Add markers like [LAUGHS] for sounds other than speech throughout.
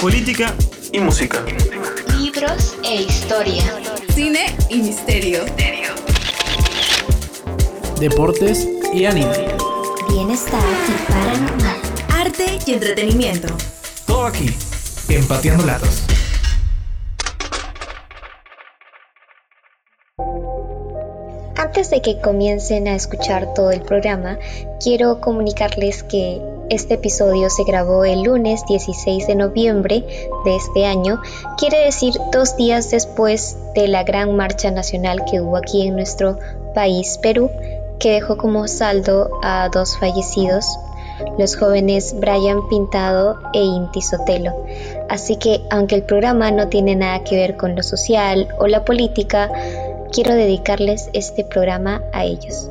política y música. Libros e historia. Cine y misterio. Deportes y anime. Bienestar y paranormal. Arte y entretenimiento. Todo aquí, Empateando Latos. Antes de que comiencen a escuchar todo el programa, quiero comunicarles que este episodio se grabó el lunes 16 de noviembre de este año, quiere decir dos días después de la gran marcha nacional que hubo aquí en nuestro país, Perú, que dejó como saldo a dos fallecidos, los jóvenes Brian Pintado e Inti Sotelo. Así que, aunque el programa no tiene nada que ver con lo social o la política, quiero dedicarles este programa a ellos.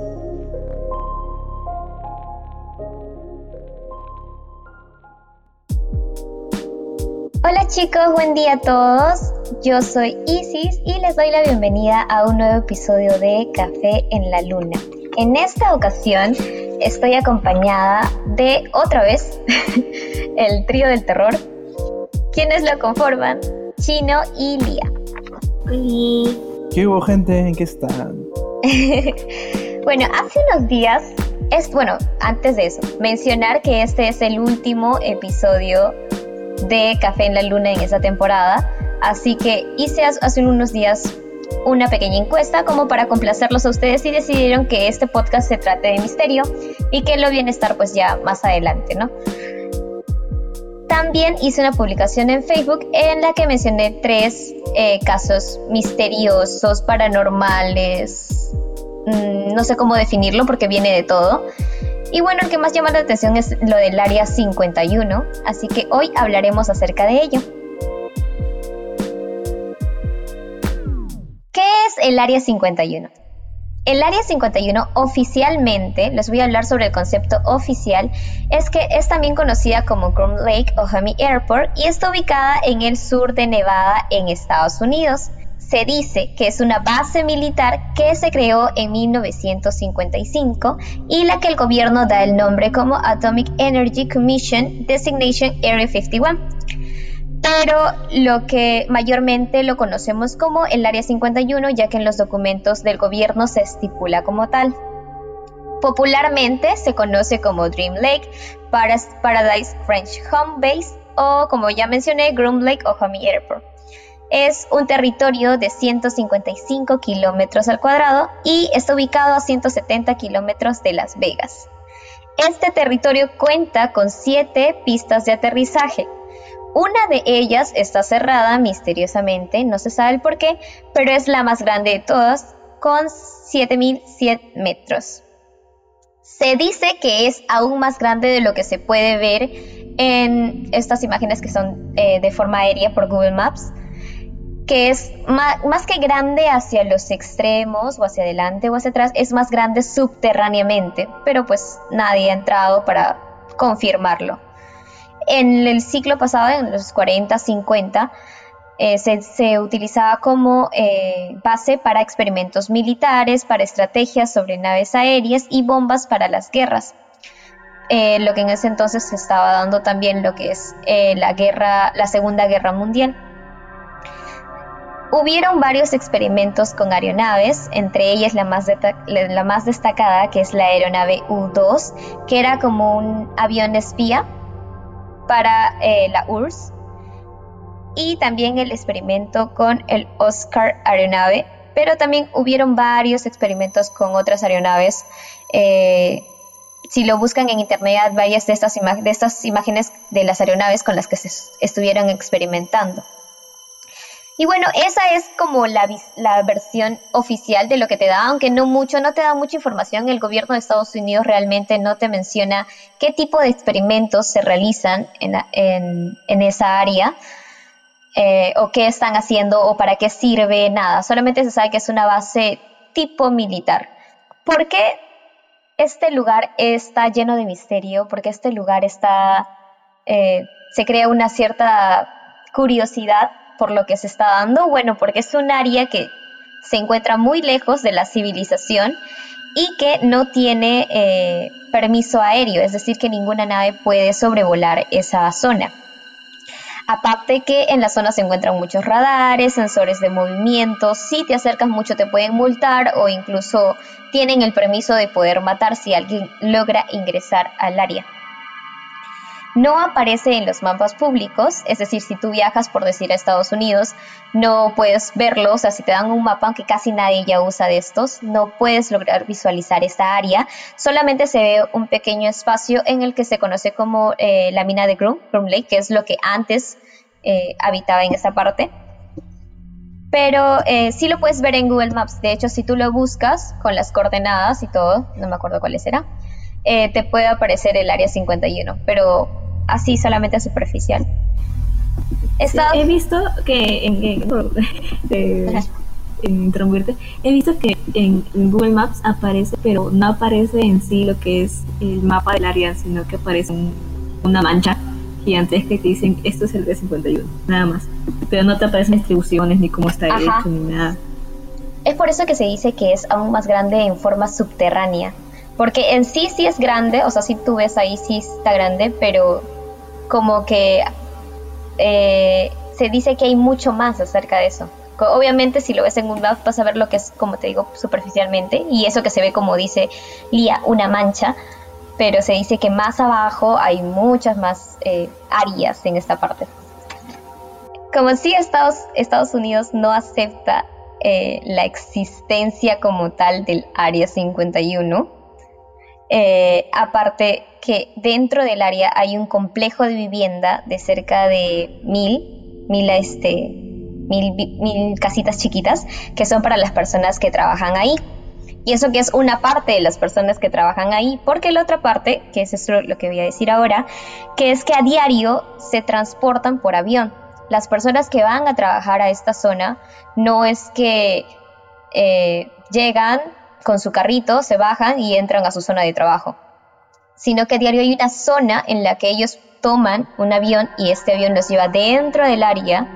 Hola chicos, buen día a todos. Yo soy Isis y les doy la bienvenida a un nuevo episodio de Café en la Luna. En esta ocasión estoy acompañada de otra vez [LAUGHS] el trío del terror. quienes lo conforman? Chino y Lía. ¿Qué hubo gente? ¿En qué están? [LAUGHS] bueno, hace unos días, es bueno, antes de eso, mencionar que este es el último episodio de Café en la Luna en esa temporada. Así que hice hace unos días una pequeña encuesta como para complacerlos a ustedes y decidieron que este podcast se trate de misterio y que lo bienestar pues ya más adelante, ¿no? También hice una publicación en Facebook en la que mencioné tres eh, casos misteriosos, paranormales, mm, no sé cómo definirlo porque viene de todo, y bueno, el que más llama la atención es lo del Área 51, así que hoy hablaremos acerca de ello. ¿Qué es el Área 51? El Área 51 oficialmente, les voy a hablar sobre el concepto oficial, es que es también conocida como Groom Lake o Airport y está ubicada en el sur de Nevada en Estados Unidos se dice que es una base militar que se creó en 1955 y la que el gobierno da el nombre como Atomic Energy Commission Designation Area 51. Pero lo que mayormente lo conocemos como el Área 51 ya que en los documentos del gobierno se estipula como tal. Popularmente se conoce como Dream Lake, Paradise French Home Base o como ya mencioné, Groom Lake o Homie Airport. Es un territorio de 155 kilómetros al cuadrado y está ubicado a 170 kilómetros de Las Vegas. Este territorio cuenta con siete pistas de aterrizaje. Una de ellas está cerrada misteriosamente, no se sabe el por qué, pero es la más grande de todas, con 7.100 metros. Se dice que es aún más grande de lo que se puede ver en estas imágenes que son eh, de forma aérea por Google Maps que es más, que grande hacia los extremos o hacia adelante o hacia atrás, es más grande subterráneamente, pero pues nadie ha entrado para confirmarlo. En el ciclo pasado, en los 40, 50, eh, se, utilizaba como eh, base para experimentos militares, para estrategias sobre naves aéreas y bombas para las guerras. Eh, lo que en ese entonces se estaba dando también lo que es la guerra, la Segunda Guerra Mundial. Hubieron varios experimentos con aeronaves, entre ellas la más, destacada que es la aeronave U-2, que era como un avión espía para eh, la URSS, y también el experimento con el Oscar aeronave, pero también hubieron varios experimentos con otras aeronaves. Eh, si lo buscan en internet, varias de estas imágenes de las aeronaves con las que se estuvieron experimentando. Y bueno, esa es como la, versión oficial de lo que te da, aunque no mucho, no te da mucha información. El gobierno de Estados Unidos realmente no te menciona qué tipo de experimentos se realizan en, en, esa área. Eh, o qué están haciendo o para qué sirve, nada. Solamente se sabe que es una base tipo militar. ¿Por qué este lugar está lleno de misterio? Porque este lugar está, eh, se crea una cierta curiosidad por lo que se está dando? Bueno, porque es un área que se encuentra muy lejos de la civilización y que no tiene eh, permiso aéreo, es decir, que ninguna nave puede sobrevolar esa zona. Aparte que en la zona se encuentran muchos radares, sensores de movimiento, si te acercas mucho te pueden multar o incluso tienen el permiso de poder matar si alguien logra ingresar al área no aparece en los mapas públicos, es decir, si tú viajas por decir a Estados Unidos, no puedes verlo, o sea, si te dan un mapa, aunque casi nadie ya usa de estos, no puedes lograr visualizar esta área, solamente se ve un pequeño espacio en el que se conoce como eh, la mina de Groom, Groom Lake, que es lo que antes eh, habitaba en esta parte. Pero eh, sí lo puedes ver en Google Maps. De hecho, si tú lo buscas con las coordenadas y todo, no me acuerdo cuáles era, te puede aparecer el área 51. Pero así solamente superficial. he visto que en, [LAUGHS] he visto que en, Google Maps aparece, pero no aparece en sí lo que es el mapa del área, sino que aparece una mancha gigantesca que te dicen esto es el D51, nada más. Pero no te aparecen distribuciones ni cómo está hecho ni nada. Es por eso que se dice que es aún más grande en forma subterránea. Porque en sí sí es grande, o sea, si tú ves ahí sí está grande, pero como que eh, se dice que hay mucho más acerca de eso. Obviamente si lo ves en un map vas a ver lo que es, como te digo, superficialmente y eso que se ve como dice Lía, una mancha, pero se dice que más abajo hay muchas más eh, áreas en esta parte. Como si Estados, Estados Unidos no acepta eh, la existencia como tal del Área 51, aparte que dentro del área hay un complejo de vivienda de cerca de mil, mil, este, mil, casitas chiquitas que son para las personas que trabajan ahí. Y eso que es una parte de las personas que trabajan ahí, porque la otra parte, que es esto lo que voy a decir ahora, que es que a diario se transportan por avión. Las personas que van a trabajar a esta zona no es que eh, llegan con su carrito, se bajan y entran a su zona de trabajo sino que a diario hay una zona en la que ellos toman un avión y este avión los lleva dentro del área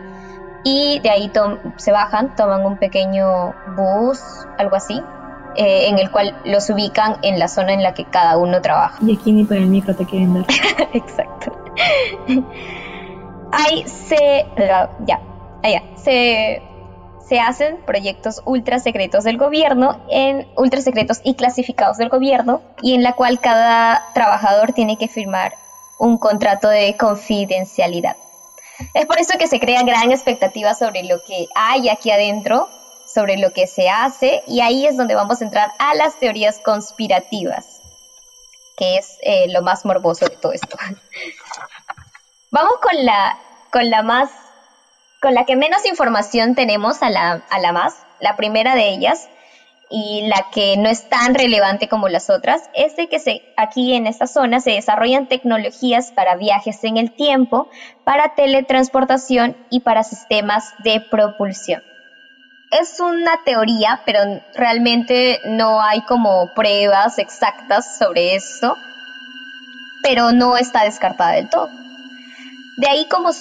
y de ahí se bajan, toman un pequeño bus, algo así, eh, en el cual los ubican en la zona en la que cada uno trabaja. Y aquí ni por el micro te quieren dar. [LAUGHS] Exacto. [LAUGHS] Ahí se... Ya, allá. Se se hacen proyectos ultra secretos del gobierno, en ultra secretos y clasificados del gobierno, y en la cual cada trabajador tiene que firmar un contrato de confidencialidad. Es por eso que se crea gran expectativa sobre lo que hay aquí adentro, sobre lo que se hace, y ahí es donde vamos a entrar a las teorías conspirativas, que es eh, lo más morboso de todo esto. [LAUGHS] vamos con la, con la más con la que menos información tenemos a la, la más, la primera de ellas, y la que no es tan relevante como las otras, es de que aquí en esta zona se desarrollan tecnologías para viajes en el tiempo, para teletransportación y para sistemas de propulsión. Es una teoría, pero realmente no hay como pruebas exactas sobre esto, pero no está descartada del todo. De ahí como,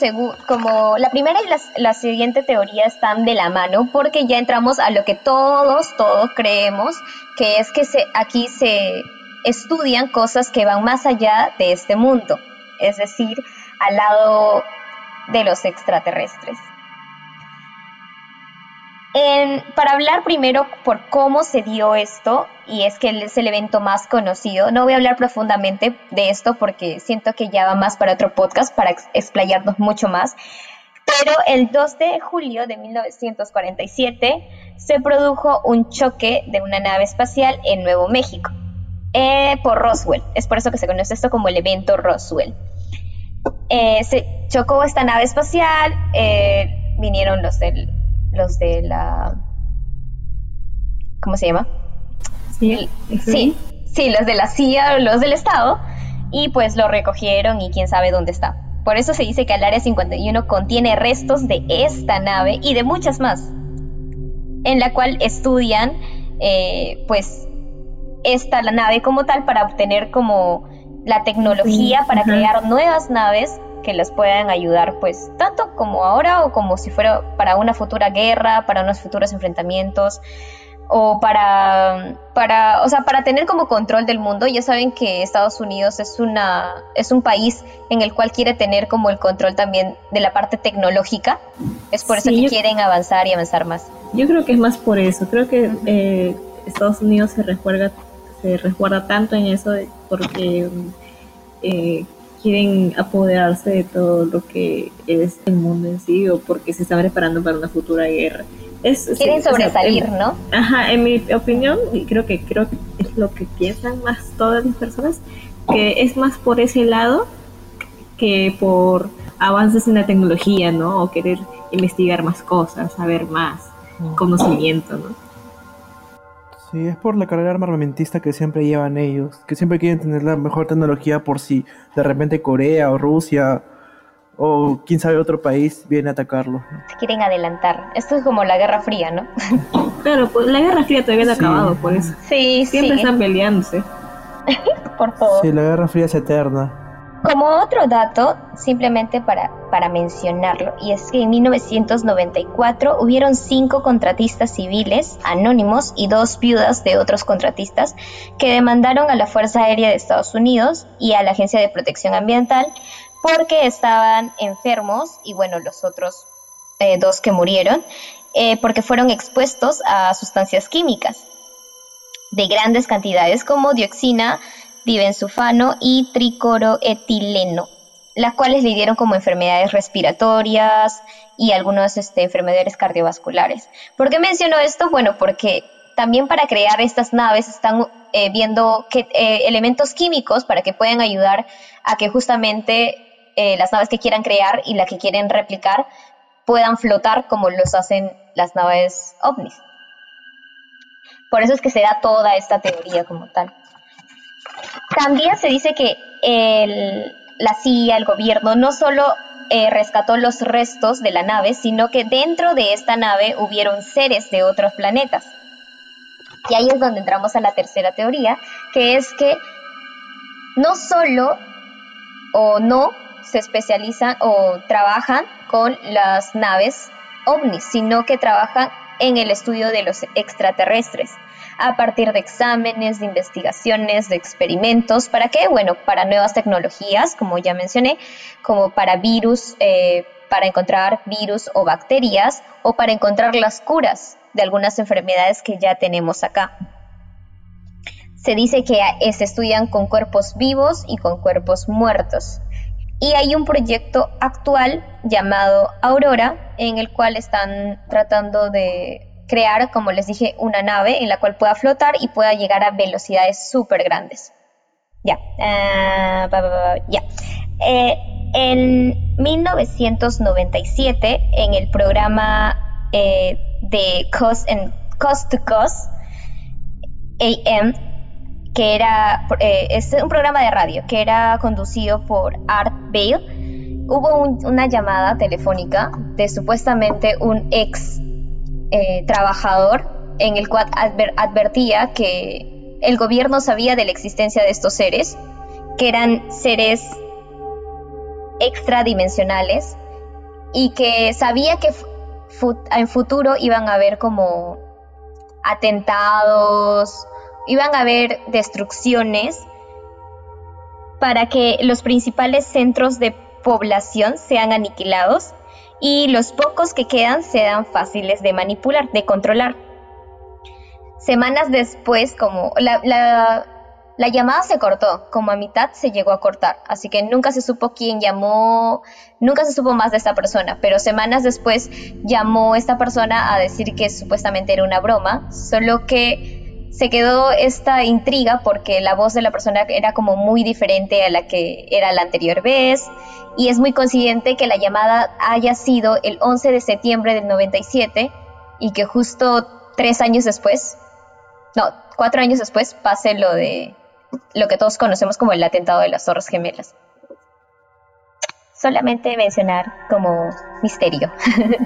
como la primera y la, siguiente teoría están de la mano porque ya entramos a lo que todos, todos creemos, que es que se, aquí se estudian cosas que van más allá de este mundo, es decir, al lado de los extraterrestres para hablar primero por cómo se dio esto, y es que es el evento más conocido, no voy a hablar profundamente de esto porque siento que ya va más para otro podcast, para explayarnos mucho más, pero el 2 de julio de 1947 se produjo un choque de una nave espacial en Nuevo México, eh, por Roswell, es por eso que se conoce esto como el evento Roswell. Eh, se chocó esta nave espacial, eh, vinieron los del los de la... ¿Cómo se llama? Sí, sí, sí, los de la CIA, los del Estado, y pues lo recogieron y quién sabe dónde está. Por eso se dice que el Área 51 contiene restos de esta nave y de muchas más, en la cual estudian eh, pues esta la nave como tal para obtener como la tecnología para crear nuevas naves que les puedan ayudar, pues, tanto como ahora o como si fuera para una futura guerra, para unos futuros enfrentamientos o para, para, o sea, para tener como control del mundo. Ya saben que Estados Unidos es, una, es un país en el cual quiere tener como el control también de la parte tecnológica. Es por eso que quieren avanzar y avanzar más. Yo creo que es más por eso. Creo que eh, Estados Unidos se resguarda, se resguarda tanto en eso porque eh, quieren apoderarse de todo lo que es el mundo en sí o porque se están preparando para una futura guerra. Quieren sobresalir, ¿no? Ajá, en mi opinión, y creo que creo que es lo que piensan más todas las personas, que es más por ese lado que por avances en la tecnología, ¿no? O querer investigar más cosas, saber más, mm. conocimiento, ¿no? Sí, es por la carrera armamentista que siempre llevan ellos, que siempre quieren tener la mejor tecnología por si de repente Corea o Rusia o quién sabe otro país viene a atacarlo. Se quieren adelantar. Esto es como la Guerra Fría, ¿no? [LAUGHS] claro, pues la Guerra Fría todavía no ha acabado, por eso. Sí, Siempre están peleándose. [LAUGHS] por favor. Sí, la Guerra Fría es eterna. Como otro dato, simplemente para, para mencionarlo, y es que en 1994 hubieron cinco contratistas civiles anónimos y dos viudas de otros contratistas que demandaron a la Fuerza Aérea de Estados Unidos y a la Agencia de Protección Ambiental porque estaban enfermos y bueno, los otros eh, dos que murieron, eh, porque fueron expuestos a sustancias químicas de grandes cantidades como dioxina, dibenzufano y tricoroetileno, las cuales le dieron como enfermedades respiratorias y algunas este, enfermedades cardiovasculares. ¿Por qué menciono esto? Bueno, porque también para crear estas naves están eh, viendo que, elementos químicos para que puedan ayudar a que justamente eh, las naves que quieran crear y las que quieren replicar puedan flotar como los hacen las naves ovnis. Por eso es que se da toda esta teoría como tal. También se dice que la CIA, el gobierno, no solo eh, rescató los restos de la nave, sino que dentro de esta nave hubieron seres de otros planetas. Y ahí es donde entramos a la tercera teoría, que es que no solo o no se especializan o trabajan con las naves ovnis, sino que trabajan en el estudio de los extraterrestres a partir de exámenes, de investigaciones, de experimentos. ¿Para qué? Bueno, para nuevas tecnologías, como ya mencioné, como para virus, eh, para encontrar virus o bacterias, o para encontrar las curas de algunas enfermedades que ya tenemos acá. Se dice que se estudian con cuerpos vivos y con cuerpos muertos. Y hay un proyecto actual llamado Aurora, en el cual están tratando de crear, como les dije, una nave en la cual pueda flotar y pueda llegar a velocidades súper grandes. Ya, ah, ya. Eh, en 1997, en el programa eh, de Cost, Cost to Cost, AM, que era, eh, es un programa de radio que era conducido por Art Bale, hubo una llamada telefónica de supuestamente un ex eh, trabajador en el cual advertía que el gobierno sabía de la existencia de estos seres, que eran seres extradimensionales y que sabía que en futuro iban a haber como atentados, iban a haber destrucciones para que los principales centros de población sean aniquilados y los pocos que quedan sean fáciles de manipular, de controlar. Semanas después, como la, la, llamada se cortó, como a mitad se llegó a cortar, así que nunca se supo quién llamó, nunca se supo más de esta persona, pero semanas después llamó esta persona a decir que supuestamente era una broma, solo que se quedó esta intriga porque la voz de la persona era como muy diferente a la que era la anterior vez y es muy coincidente que la llamada haya sido el 11 de septiembre del 97 y que justo tres años después, no, cuatro años después pase lo de lo que todos conocemos como el atentado de las Torres Gemelas. Solamente mencionar como misterio. [LAUGHS]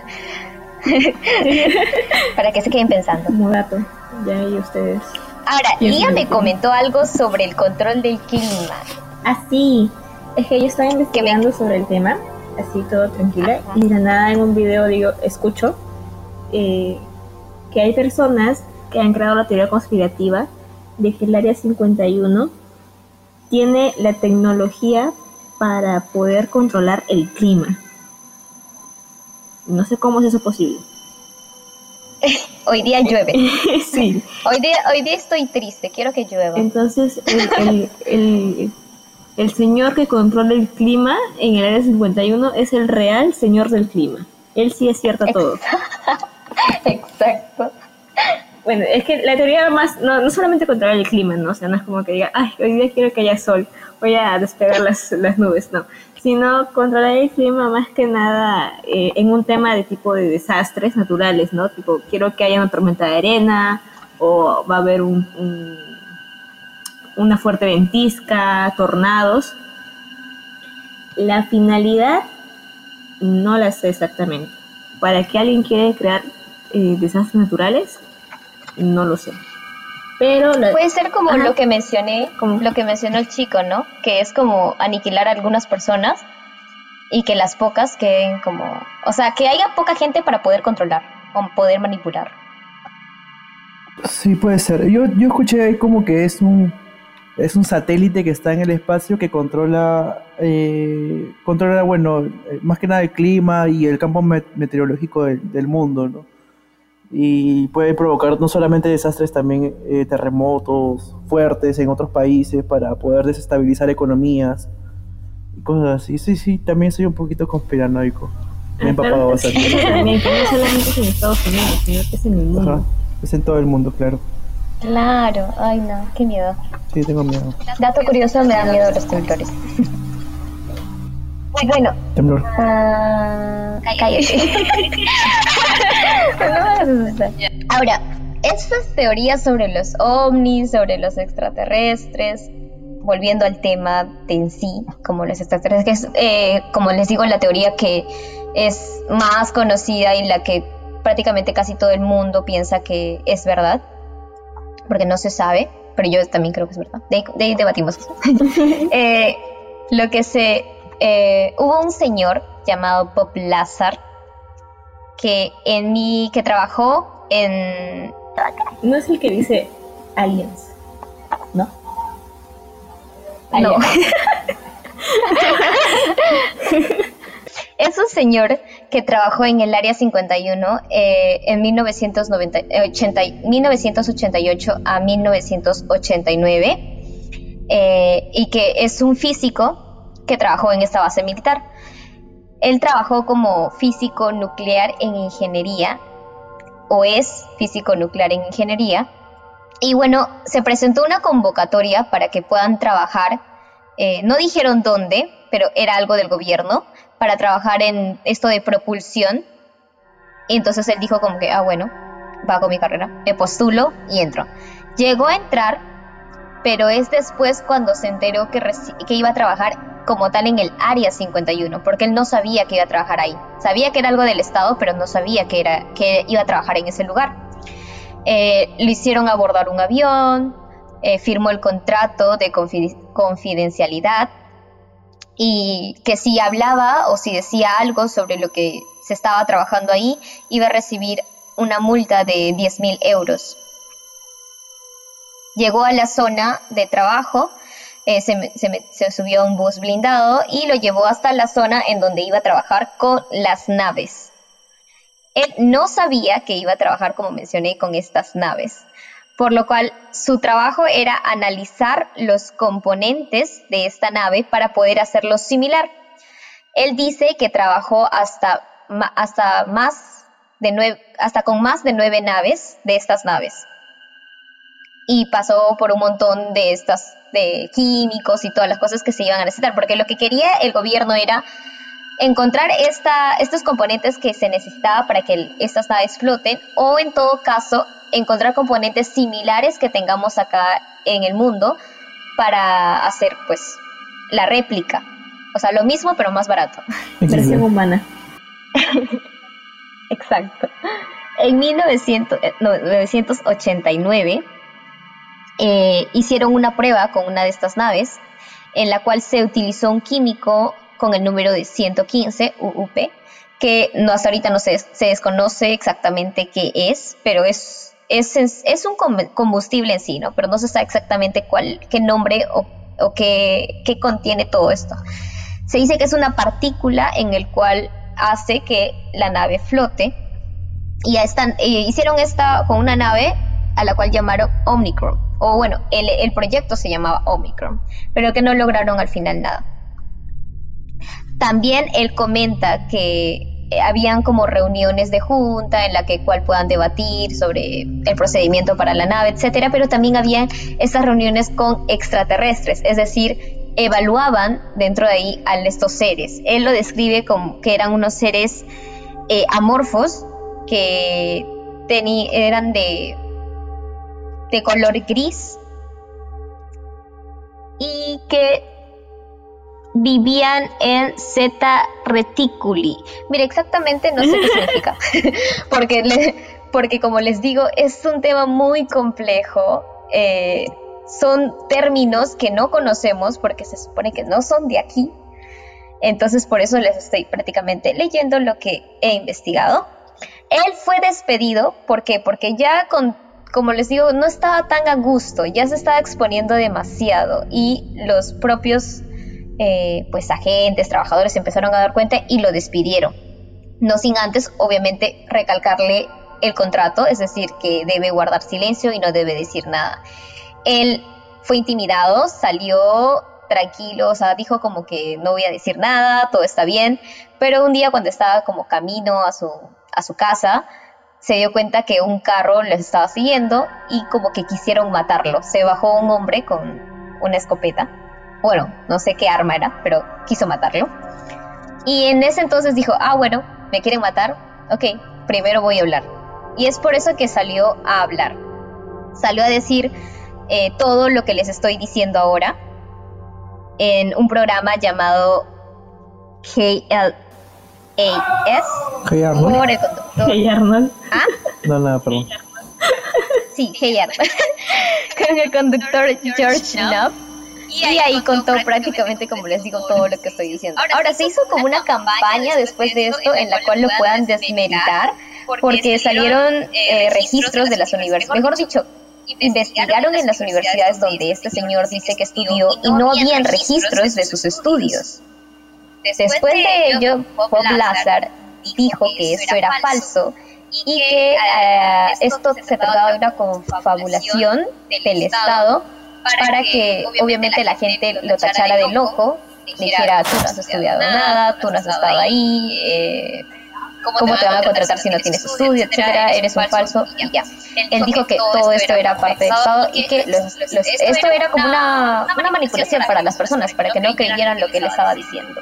Para que se queden pensando. Como dato. Ya y ustedes. Ahora, Lía me comentó algo sobre el control del clima. Ah, sí. Es que yo estaba investigando sobre el tema, así todo tranquila, y de nada en un video digo, escucho eh, que hay personas que han creado la teoría conspirativa de que el Área 51 tiene la tecnología para poder controlar el clima. No sé cómo es eso posible. [LAUGHS] Hoy día llueve. [LAUGHS] sí. Hoy día, hoy día estoy triste, quiero que llueva. Entonces, el, el, el, el señor que controla el clima en el área 51 es el real señor del clima. Él sí es cierto todo. [LAUGHS] Exacto. Bueno, es que la teoría más, no, no solamente controlar el clima, ¿no? O sea, no es como que diga, ay, hoy día quiero que haya sol, voy a despegar las, las nubes, no. Sino controlar el clima más que nada eh, en un tema de tipo de desastres naturales, ¿no? Tipo, quiero que haya una tormenta de arena o va a haber un, un una fuerte ventisca, tornados. La finalidad no la sé exactamente. ¿Para qué alguien quiere crear eh, desastres naturales? No lo sé. Pero puede ser como lo que mencioné, como lo que mencionó el chico, ¿no? Que es como aniquilar a algunas personas y que las pocas queden como, o sea, que haya poca gente para poder controlar o poder manipular. Sí, puede ser. Yo, yo escuché ahí como que es un es un satélite que está en el espacio que controla, eh, controla bueno, eh, más que nada el clima y el campo meteorológico del, mundo, ¿no? Y puede provocar no solamente desastres, también eh, terremotos fuertes en otros países para poder desestabilizar economías y cosas así. Sí, sí, también soy un poquito conspiranoico. Me he empapado bastante. [LAUGHS] No solamente es en Estados Unidos, sino que es en el mundo. es en todo el mundo, claro. Claro, ay no, qué miedo. Sí, tengo miedo. Dato curioso, me da miedo los temblores. Bueno. Temblor. Uh, cállate. [LAUGHS] Ahora, estas teorías sobre los ovnis, sobre los extraterrestres, volviendo al tema de en sí, como los extraterrestres, eh, como les digo, la teoría que es más conocida y la que prácticamente casi todo el mundo piensa que es verdad porque no se sabe, pero yo también creo que es verdad. De ahí, debatimos. [LAUGHS] Eh, lo que se... Eh, hubo un señor llamado Bob Lazar que en mi... que trabajó en... No es el que dice aliens, ¿no? No. [LAUGHS] Es un señor que trabajó en el Área 51 eh, en 1988 a 1989 eh, y que es un físico que trabajó en esta base militar. Él trabajó como físico nuclear en ingeniería o es físico nuclear en ingeniería. Y bueno, se presentó una convocatoria para que puedan trabajar, eh, no dijeron dónde, pero era algo del gobierno, para trabajar en esto de propulsión. Entonces él dijo como que, ah, bueno, con mi carrera, me postulo y entro. Llegó a entrar, pero es después cuando se enteró que, iba a trabajar como tal en el Área 51, porque él no sabía que iba a trabajar ahí. Sabía que era algo del Estado, pero no sabía que, era, que iba a trabajar en ese lugar. Eh, le hicieron abordar un avión, eh, firmó el contrato de confidencialidad y que si hablaba o si decía algo sobre lo que se estaba trabajando ahí, iba a recibir una multa de 10 mil euros. Llegó a la zona de trabajo, eh, se, se, subió a un bus blindado y lo llevó hasta la zona en donde iba a trabajar con las naves. Él no sabía que iba a trabajar, como mencioné, con estas naves por lo cual su trabajo era analizar los componentes de esta nave para poder hacerlo similar. Él dice que trabajó hasta, hasta, más de hasta con más de nueve naves de estas naves y pasó por un montón de estas de químicos y todas las cosas que se iban a necesitar, porque lo que quería el gobierno era encontrar esta, estos componentes que se necesitaba para que estas naves floten o en todo caso encontrar componentes similares que tengamos acá en el mundo para hacer pues la réplica. O sea, lo mismo pero más barato. Versión humana. [LAUGHS] Exacto. En 1989 eh, eh, hicieron una prueba con una de estas naves en la cual se utilizó un químico con el número de 115 UUP, que no, hasta ahorita no se, desconoce exactamente qué es, pero es es, es un combustible en sí, ¿no? Pero no se sabe exactamente cuál, qué nombre o, qué, qué contiene todo esto. Se dice que es una partícula en el cual hace que la nave flote. Y están, hicieron esta con una nave a la cual llamaron Omicron. O bueno, el, el proyecto se llamaba Omicron, pero que no lograron al final nada. También él comenta que eh, habían como reuniones de junta en la que cual puedan debatir sobre el procedimiento para la nave, etcétera, pero también había estas reuniones con extraterrestres, es decir, evaluaban dentro de ahí a estos seres. Él lo describe como que eran unos seres eh, amorfos que eran de color gris y que vivían en Zeta Reticuli. Mire, exactamente no sé qué significa, [LAUGHS] porque, porque como les digo, es un tema muy complejo. Eh, son términos que no conocemos porque se supone que no son de aquí. Entonces por eso les estoy prácticamente leyendo lo que he investigado. Él fue despedido, ¿por qué? Porque ya con, como les digo, no estaba tan a gusto, ya se estaba exponiendo demasiado y los propios eh, pues agentes, trabajadores se empezaron a dar cuenta y lo despidieron. No sin antes, obviamente, recalcarle el contrato, es decir, que debe guardar silencio y no debe decir nada. Él fue intimidado, salió tranquilo, o sea, dijo como que no voy a decir nada, todo está bien, pero un día cuando estaba como camino a su, a su casa, se dio cuenta que un carro les estaba siguiendo y como que quisieron matarlo. Se bajó un hombre con una escopeta, bueno, no sé qué arma era, pero quiso matarlo. Y en ese entonces dijo, ah, bueno, me quieren matar, ok, primero voy a hablar. Y es por eso que salió a hablar. Salió a decir eh, todo lo que les estoy diciendo ahora en un programa llamado KLAS Hey Arnold. por el conductor. Hey Arnold. ¿Ah? No, nada, perdón. Sí, Hey Arnold. [LAUGHS] Con el conductor George Knapp. Y ahí contó prácticamente, como les digo, todo lo que estoy diciendo. Ahora, se hizo como una campaña después de esto en la cual lo puedan desmeritar, porque salieron eh, registros de las universidades. Mejor dicho, investigaron en las universidades donde este señor dice que estudió y no habían registros de sus estudios. Después de ello, Bob Lazar dijo que esto era falso y que eh, esto se trataba de una confabulación del Estado para que obviamente la gente lo tachara de loco, dijera tú no has estudiado nada, tú no has estado ahí, eh, cómo te van a contratar si no tienes estudio, etcétera, eres un falso y ya. Él dijo que todo esto era parte del Estado y que esto era como una, una manipulación para las personas, para que no creyeran lo que él estaba diciendo.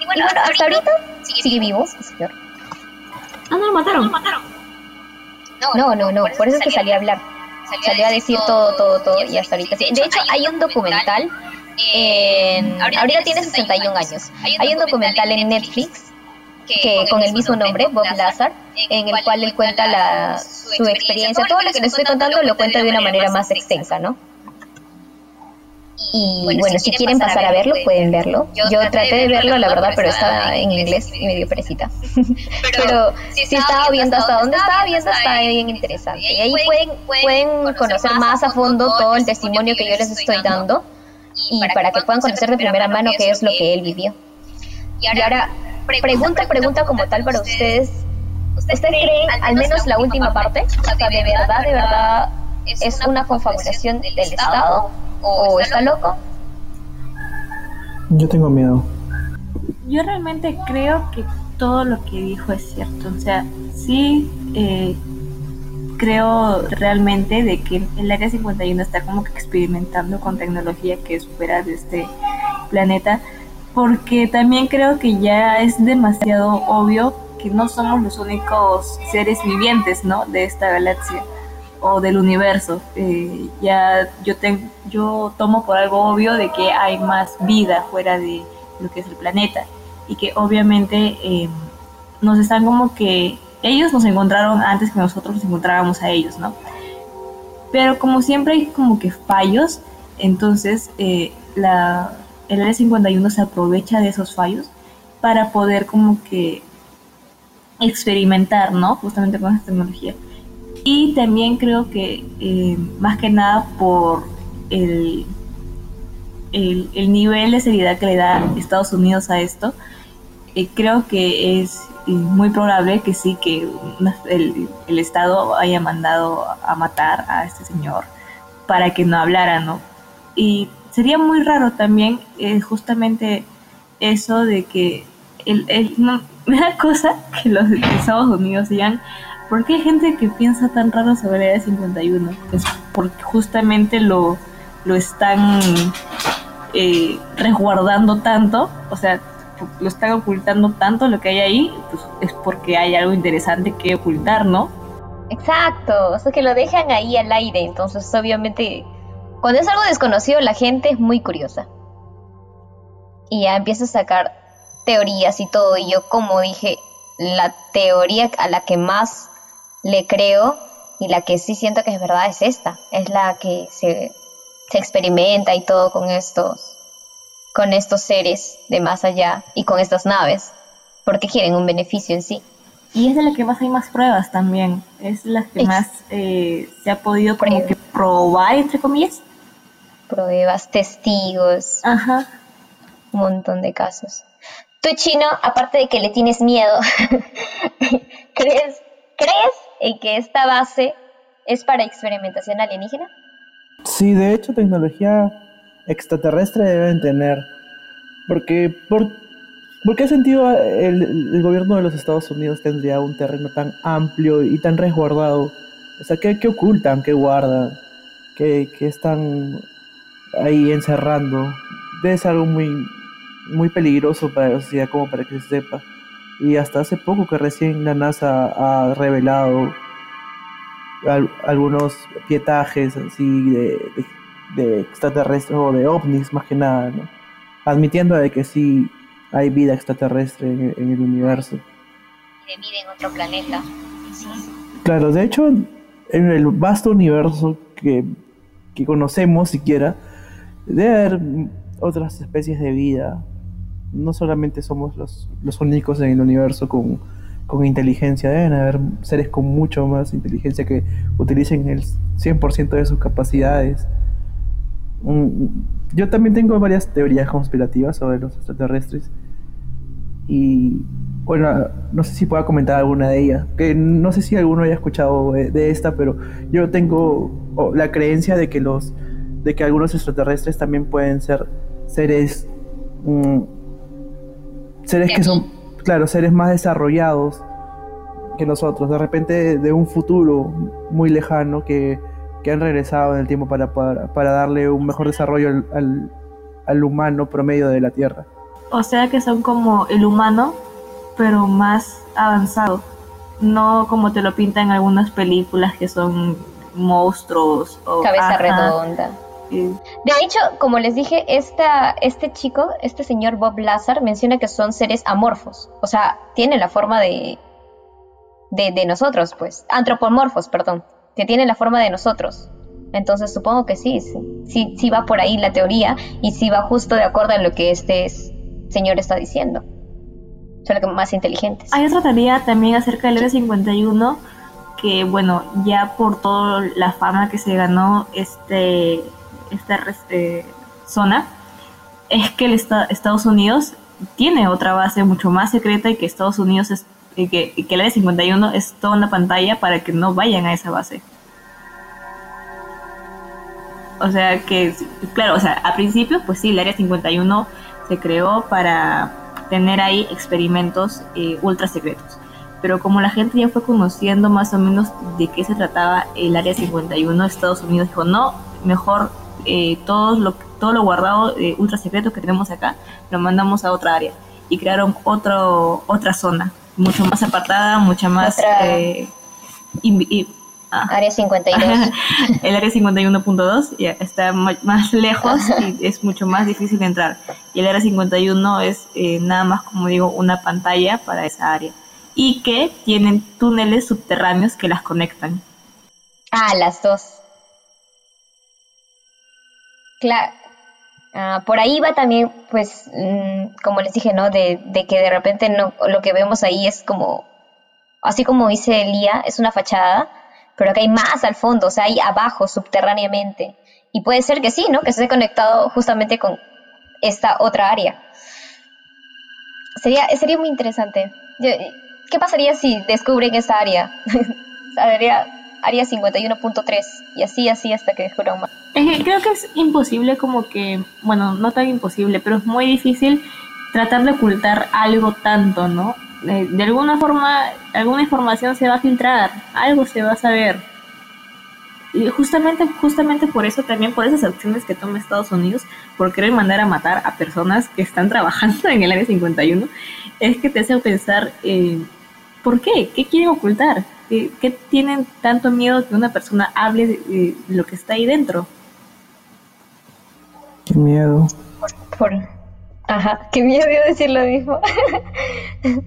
Y bueno, hasta ahorita sigue vivo, señor. Ah, no lo mataron. No, no, no, por eso es que salía a hablar. Salió a decir todo, todo, todo y hasta ahorita. De hecho, hay un documental en... Ahorita tiene 61 años. Hay un documental en Netflix que con el mismo nombre, Bob Lazar, en el cual él cuenta la, su experiencia, todo lo que les estoy contando lo cuenta de una manera más extensa, ¿no? Y bueno, si quieren pasar a verlo, pueden verlo. Yo traté de verlo, la verdad, pero estaba en inglés y medio perecita. [LAUGHS] Pero si estaba viendo hasta dónde estaba viendo, está bien interesante. Y ahí pueden, pueden conocer más a fondo todo el testimonio que yo les estoy dando y para que puedan conocer de primera mano qué es lo que él vivió. Y ahora pregunta, pregunta como tal para ustedes. ¿Ustedes creen, al menos la última parte, o sea, de verdad, de verdad, es una confabulación del Estado o está loco? Yo tengo miedo. Yo realmente creo que todo lo que dijo es cierto. O sea, sí eh, creo realmente de que el Área 51 está como que experimentando con tecnología que es fuera de este planeta porque también creo que ya es demasiado obvio que no somos los únicos seres vivientes, ¿no? De esta galaxia o del universo. Eh, ya yo, yo tomo por algo obvio de que hay más vida fuera de lo que es el planeta y que obviamente eh, nos están como que ellos nos encontraron antes que nosotros nos encontrábamos a ellos, ¿no? Pero como siempre hay como que fallos, entonces eh, la, el Área 51 se aprovecha de esos fallos para poder como que experimentar, ¿no? Justamente con esa tecnología. Y también creo que eh, más que nada por el, el, el, nivel de seriedad que le da Estados Unidos a esto, eh, creo que es muy probable que sí, que el, el, Estado haya mandado a matar a este señor para que no hablara, ¿no? Y sería muy raro también eh, justamente eso de que el, el, da [LAUGHS] cosa que los Estados Unidos digan, ¿por qué hay gente que piensa tan raro sobre el 51? Pues porque justamente lo, lo están eh, resguardando tanto, o sea, lo están ocultando tanto lo que hay ahí, pues es porque hay algo interesante que ocultar, ¿no? Exacto, o sea que lo dejan ahí al aire, entonces obviamente cuando es algo desconocido la gente es muy curiosa. Y ya empieza a sacar teorías y todo, y yo como dije, la teoría a la que más le creo y la que sí siento que es verdad es esta, es la que se, se experimenta y todo con estos con estos seres de más allá y con estas naves, porque quieren un beneficio en sí. Y es de la que más hay más pruebas también, es la que más eh, se ha podido como que probar, entre comillas. Pruebas, testigos. Ajá. Un montón de casos. Tú, Chino, aparte de que le tienes miedo, [LAUGHS] ¿crees, ¿crees en que esta base es para experimentación alienígena? Sí, de hecho, tecnología extraterrestre deben tener. Porque, por, ¿por qué sentido el, el, gobierno de los Estados Unidos tendría un terreno tan amplio y tan resguardado? O sea, ¿qué, qué ocultan? ¿Qué guardan? ¿Qué, ¿Qué, están ahí encerrando? Debe ser algo muy, muy peligroso para la sociedad como para que se sepa. Y hasta hace poco que recién la NASA ha revelado al, algunos pietajes así de, de de extraterrestres o de ovnis más que nada, ¿no? Admitiendo de que sí hay vida extraterrestre en, en el universo. De vida en otro planeta. Sí. Claro, de hecho, en el vasto universo que, que conocemos siquiera, debe haber otras especies de vida. No solamente somos los, los únicos en el universo con, con inteligencia, deben haber seres con mucho más inteligencia que utilicen el 100% de sus capacidades yo también tengo varias teorías conspirativas sobre los extraterrestres. Y bueno, no sé si pueda comentar alguna de ellas. Que no sé si alguno haya escuchado de, esta, pero yo tengo la creencia de que los de que algunos extraterrestres también pueden ser seres um, seres que son claro, seres más desarrollados que nosotros, de repente de un futuro muy lejano que que han regresado en el tiempo para, para, para darle un mejor desarrollo al, al, al, humano promedio de la Tierra. O sea que son como el humano, pero más avanzado. No como te lo pintan en algunas películas que son monstruos o cabeza ajá. redonda. De hecho, como les dije, esta, este chico, este señor Bob Lazar, menciona que son seres amorfos. O sea, tienen la forma de, de, de nosotros, pues. Antropomorfos, perdón que tiene la forma de nosotros. Entonces supongo que sí, sí, sí va por ahí la teoría y sí va justo de acuerdo a lo que este señor está diciendo. Son los más inteligentes. Hay otra teoría también acerca del R51 que, bueno, ya por toda la fama que se ganó este, esta este, zona, es que el Estados Unidos tiene otra base mucho más secreta y que Estados Unidos es que, que el área 51 es toda una pantalla para que no vayan a esa base. O sea que, claro, o sea, a principio, pues sí, el área 51 se creó para tener ahí experimentos eh, ultra secretos. Pero como la gente ya fue conociendo más o menos de qué se trataba el área 51, Estados Unidos dijo, no, mejor eh, todo, lo, todo lo guardado eh, ultra secreto que tenemos acá, lo mandamos a otra área. Y crearon otro, otra zona mucho más apartada, mucha más... Eh, y, ah. Área 52. [LAUGHS] el área 51.2 ya está más lejos y es mucho más difícil entrar. Y el área 51 es eh, nada más, como digo, una pantalla para esa área. Y que tienen túneles subterráneos que las conectan. Ah, las dos. Claro, Uh, por ahí va también, pues, mm, como les dije, ¿no? De, que de repente no, lo que vemos ahí es como, así como dice Lía, es una fachada, pero que hay más al fondo, o sea, hay abajo, subterráneamente. Y puede ser que sí, ¿no? Que esté conectado justamente con esta otra área. Sería, sería muy interesante. ¿Qué pasaría si descubren esa área? [LAUGHS] Sería área 51.3 y así, así hasta que descubran más. creo que es imposible como que, bueno, no tan imposible, pero es muy difícil tratar de ocultar algo tanto, ¿no? de alguna forma, alguna información se va a filtrar, algo se va a saber y justamente, justamente por eso también, por esas acciones que toma Estados Unidos, por querer mandar a matar a personas que están [LAUGHS] trabajando en el área 51, es que te hace pensar, eh, ¿por qué? ¿Qué quieren ocultar? ¿Qué, tienen tanto miedo que una persona hable de, lo que está ahí dentro? Qué miedo. Por, ajá, qué miedo de decir lo mismo. [LAUGHS]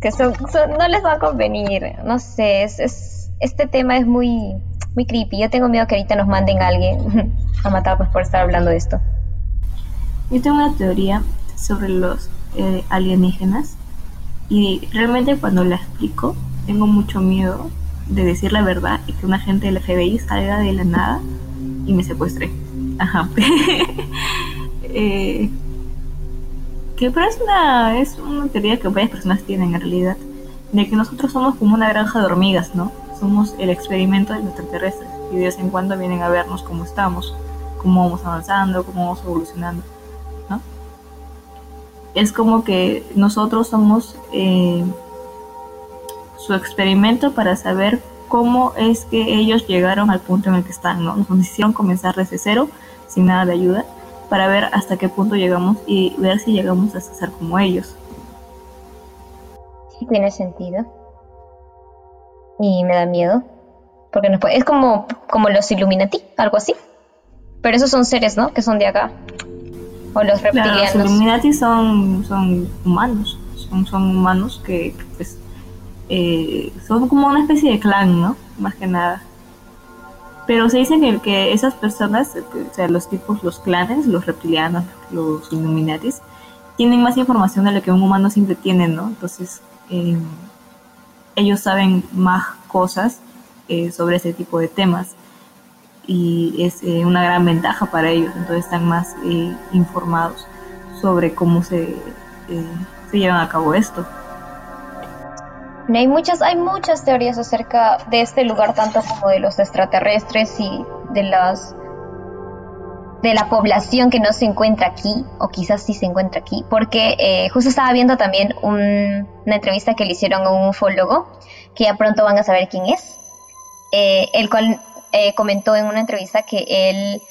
que son, no les va a convenir, no sé, es este tema es muy, muy creepy. Yo tengo miedo que ahorita nos manden a alguien [LAUGHS] a matar pues, por estar hablando de esto. Yo tengo una teoría sobre los eh, alienígenas y realmente cuando la explico tengo mucho miedo de decir la verdad y que una agente del FBI salga de la nada y me secuestre. Ajá. [LAUGHS] eh, que pero es una, es una teoría que varias personas tienen en realidad, de que nosotros somos como una granja de hormigas, ¿no? somos el experimento de los extraterrestres y de vez en cuando vienen a vernos cómo estamos, cómo vamos avanzando, cómo vamos evolucionando. ¿no? Es como que nosotros somos eh, su experimento para saber cómo es que ellos llegaron al punto en el que están, ¿no? Nos hicieron comenzar desde cero, sin nada de ayuda, para ver hasta qué punto llegamos y ver si llegamos a ser como ellos. Sí, tiene sentido y me da miedo. Porque no es como, como los Illuminati, algo así. Pero esos son seres, ¿no? Que son de acá. O los reptilianos. los Illuminati son, son humanos. Son, son humanos que, pues, eh, son como una especie de clan, ¿no? Más que nada. Pero se dice que, esas personas, o sea, los tipos, los clanes, los reptilianos, los Illuminatis, tienen más información de lo que un humano siempre tiene, ¿no? Entonces, eh, ellos saben más cosas eh, sobre ese tipo de temas y es eh, una gran ventaja para ellos, entonces están más eh, informados sobre cómo se, se llevan a cabo esto. Hay muchas, hay muchas teorías acerca de este lugar, tanto como de los extraterrestres y de las de la población que no se encuentra aquí, o quizás sí se encuentra aquí, porque eh, justo estaba viendo también una entrevista que le hicieron a un ufólogo, que ya pronto van a saber quién es, eh, el cual eh, comentó en una entrevista que él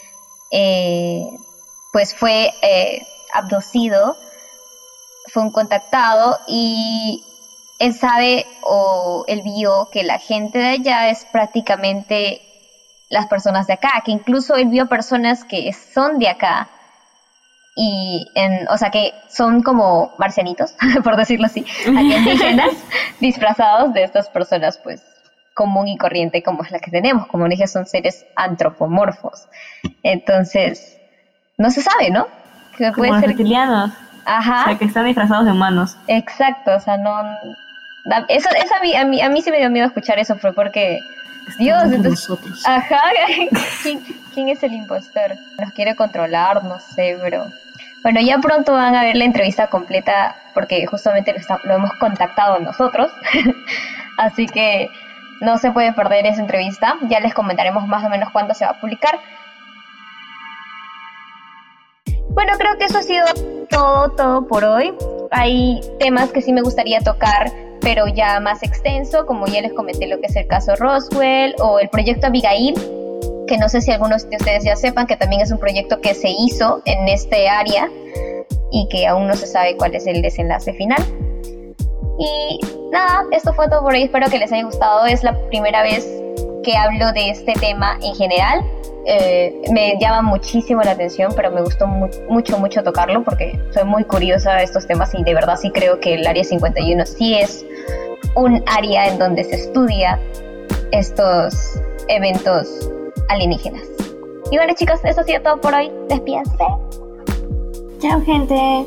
pues fue abducido, fue un contactado y él sabe o él vio que la gente de allá es prácticamente las personas de acá, que incluso él vio personas que son de acá y en, o sea que son como marcianitos, [LAUGHS] por decirlo así, alienígenas [LAUGHS] disfrazados de estas personas pues común y corriente como es la que tenemos, como dije son seres antropomorfos. Entonces, no se sabe, ¿no? Que puede ser reptilianos. Ajá. O sea, que están disfrazados de humanos. Exacto, o sea, no eso, eso a, mí, a, mí, a mí sí me dio miedo escuchar eso, fue porque Dios, entonces. Ajá, [LAUGHS] ¿quién, es el impostor? Nos quiere controlar, no sé, pero. Bueno, ya pronto van a ver la entrevista completa porque justamente lo, hemos contactado nosotros. [LAUGHS] Así que no se puede perder esa entrevista. Ya les comentaremos más o menos cuándo se va a publicar. Bueno, creo que eso ha sido todo, todo por hoy. Hay temas que sí me gustaría tocar pero ya más extenso, como ya les comenté lo que es el caso Roswell o el proyecto Abigail, que no sé si algunos de ustedes ya sepan que también es un proyecto que se hizo en este área y que aún no se sabe cuál es el desenlace final. Y nada, esto fue todo por hoy, espero que les haya gustado, es la primera vez que hablo de este tema en general. Eh, me llama muchísimo la atención, pero me gustó mucho, mucho tocarlo porque soy muy curiosa de estos temas y de verdad sí creo que el Área 51 sí es un área en donde se estudia estos eventos alienígenas. Y bueno chicos, eso ha sido todo por hoy. Despídense. Chao gente.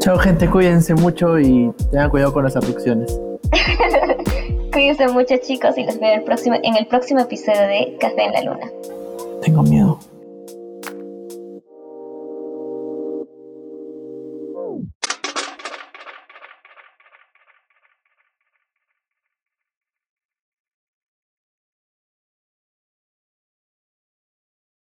Chao gente, cuídense mucho y tengan cuidado con las abducciones. [LAUGHS] Cuídense mucho chicos y los veo el próximo, en el próximo episodio de Café en la Luna. Tengo miedo.